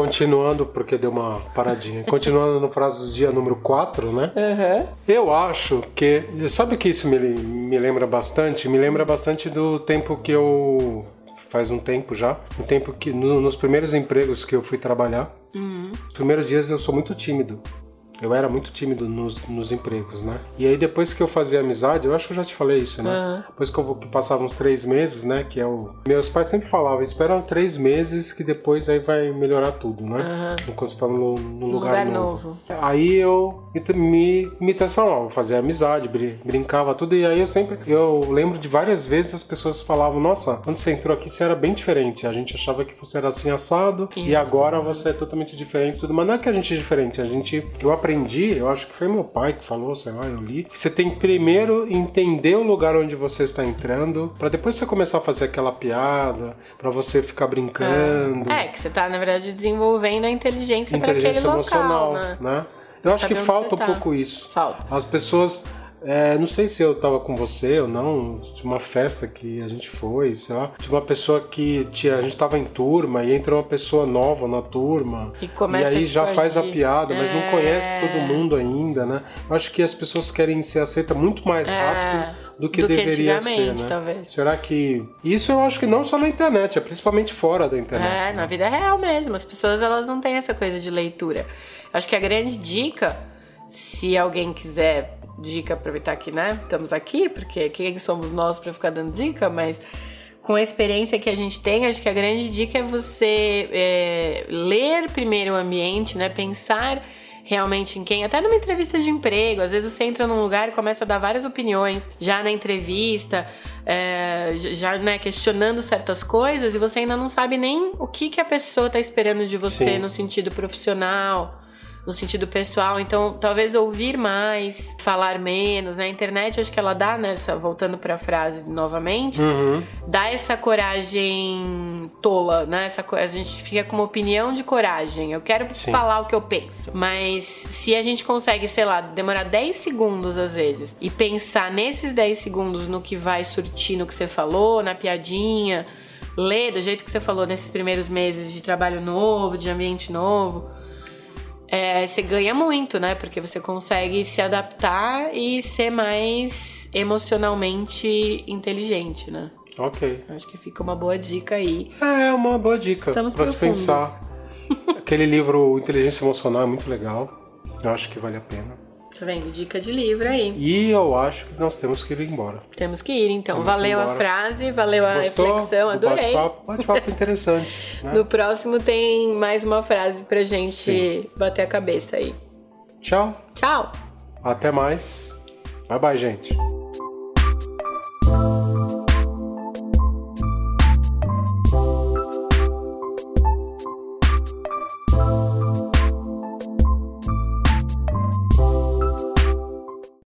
continuando, porque deu uma paradinha. Continuando no prazo do dia número 4, né? Uhum. Eu acho que. Sabe que isso me, me lembra bastante? Me lembra bastante do tempo que eu. Faz um tempo já. Um tempo que. no- nos primeiros empregos que eu fui trabalhar. Uhum. Os primeiros dias eu sou muito tímido. Eu era muito tímido nos, nos empregos, né? E aí depois que eu fazia amizade, eu acho que eu já te falei isso, né? Aham. Depois que eu passava uns três meses, né? Que é o. Meus pais sempre falavam, espera três meses que depois aí vai melhorar tudo, né? Aham. Quando você tá num, num Um lugar, lugar novo. novo. Aí eu me, me, transformava, fazia amizade, brin- brincava tudo. E aí eu sempre. Eu lembro de várias vezes as pessoas falavam: Nossa, quando você entrou aqui você era bem diferente. A gente achava que você era assim assado e Isso. agora você é totalmente diferente. Tudo. Mas não é que a gente é diferente. A gente. Eu aprendi, eu acho que foi meu pai que falou, sei lá, eu li. Que você tem que primeiro entender o lugar onde você está entrando, pra depois você começar a fazer aquela piada, pra você ficar brincando. É, que você tá, na verdade, desenvolvendo a inteligência, para inteligência aquele emocional, local, né? né? Eu acho que falta você um tá. pouco isso. Falta. As pessoas. É, não sei se eu tava com você ou não, de uma festa que a gente foi, sei lá. Tinha uma pessoa que tinha, a gente tava em turma e entra uma pessoa nova na turma. E começa aí a já faz a piada, mas não É. conhece todo mundo ainda, né? Eu acho que as pessoas querem ser aceitas muito mais É, rápido do que do que deveria ser, antigamente, né? talvez. Será que. Isso eu acho que não só na internet, é principalmente fora da internet. É, né? na vida real mesmo. As pessoas elas não têm essa coisa de leitura. Acho que a grande dica, se alguém quiser dica, aproveitar que, né, estamos aqui, porque quem somos nós para ficar dando dica, mas com a experiência que a gente tem, acho que a grande dica é você é, ler primeiro o ambiente, né, pensar realmente em quem, até numa entrevista de emprego, às vezes você entra num lugar e começa a dar várias opiniões já na entrevista, é, já né, questionando certas coisas e você ainda não sabe nem o que, que a pessoa tá esperando de você Sim. no sentido profissional, no sentido pessoal. Então, talvez ouvir mais, falar menos. Na internet, acho que ela dá nessa, voltando pra frase novamente, Uhum. dá essa coragem tola, né? Essa, a gente fica com uma opinião de coragem. Eu quero Sim. falar o que eu penso. Mas se a gente consegue, sei lá, demorar 10 segundos às vezes e pensar nesses 10 segundos no que vai surtir no que você falou, na piadinha, ler do jeito que você falou nesses primeiros meses de trabalho novo, de ambiente novo. É, você ganha muito, né? Porque você consegue se adaptar e ser mais emocionalmente inteligente, né? Ok. Acho que fica uma boa dica aí. É uma boa dica Estamos pra se profundos. pensar. Aquele livro Inteligência Emocional é muito legal. Eu acho que vale a pena. Tá vendo? Dica de livro aí. E eu acho que nós temos que ir embora. Temos que ir, então. Temos valeu a frase, valeu a Gostou? reflexão, do adorei. Bate-papo Bate-papo interessante. Né? No próximo tem mais uma frase pra gente Sim. bater a cabeça aí. Tchau. Tchau! Até mais. Bye bye, gente.